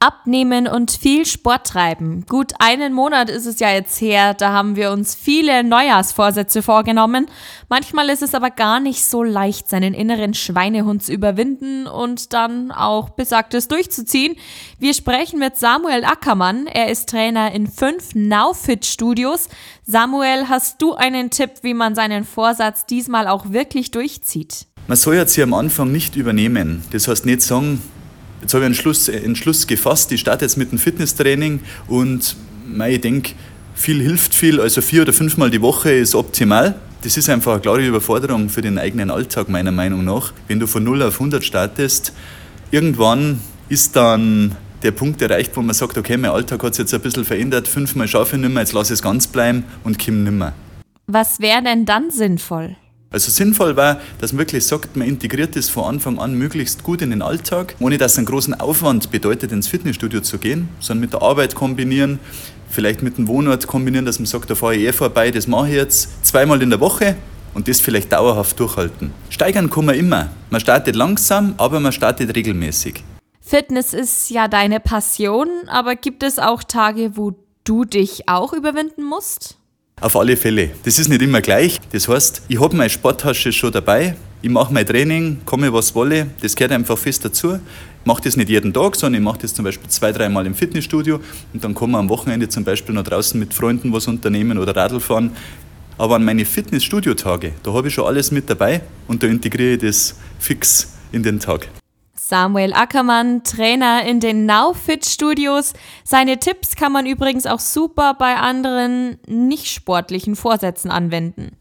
Abnehmen und viel Sport treiben. Gut einen Monat ist es ja jetzt her, da haben wir uns viele Neujahrsvorsätze vorgenommen. Manchmal ist es aber gar nicht so leicht, seinen inneren Schweinehund zu überwinden und dann auch Besagtes durchzuziehen. Wir sprechen mit Samuel Ackermann. Er ist Trainer in fünf Nowfit Studios. Samuel, hast du einen Tipp, wie man seinen Vorsatz diesmal auch wirklich durchzieht? Man soll jetzt hier am Anfang nicht übernehmen. Das heißt nicht sagen, jetzt habe ich einen Schluss, einen Schluss gefasst, ich starte jetzt mit dem Fitnesstraining und ich denke, viel hilft viel, also vier oder fünfmal die Woche ist optimal. Das ist einfach eine klare Überforderung für den eigenen Alltag, meiner Meinung nach. Wenn du von 0 auf 100 startest, irgendwann ist dann der Punkt erreicht, wo man sagt, okay, mein Alltag hat sich jetzt ein bisschen verändert, fünfmal schaffe ich nicht mehr, jetzt lasse ich es ganz bleiben und komme nicht mehr. Was wäre denn dann sinnvoll? Also sinnvoll war, dass man wirklich sagt, man integriert das von Anfang an möglichst gut in den Alltag, ohne dass es einen großen Aufwand bedeutet, ins Fitnessstudio zu gehen, sondern mit der Arbeit kombinieren, vielleicht mit dem Wohnort kombinieren, dass man sagt, da fahre ich eh vorbei, das mache ich jetzt zweimal in der Woche und das vielleicht dauerhaft durchhalten. Steigern kann man immer. Man startet langsam, aber man startet regelmäßig. Fitness ist ja deine Passion, aber gibt es auch Tage, wo du dich auch überwinden musst? Auf alle Fälle. Das ist nicht immer gleich. Das heißt, ich habe meine Sporttasche schon dabei. Ich mache mein Training, komme was wolle. Das gehört einfach fest dazu. Ich mache das nicht jeden Tag, sondern ich mache das zum Beispiel zwei, dreimal im Fitnessstudio. Und dann kann man am Wochenende zum Beispiel noch draußen mit Freunden was unternehmen oder Radl fahren. Aber an meine Fitnessstudio-Tage, da habe ich schon alles mit dabei und da integriere ich das fix in den Tag. Samuel Ackermann, Trainer in den NowFit Studios. Seine Tipps kann man übrigens auch super bei anderen nicht sportlichen Vorsätzen anwenden.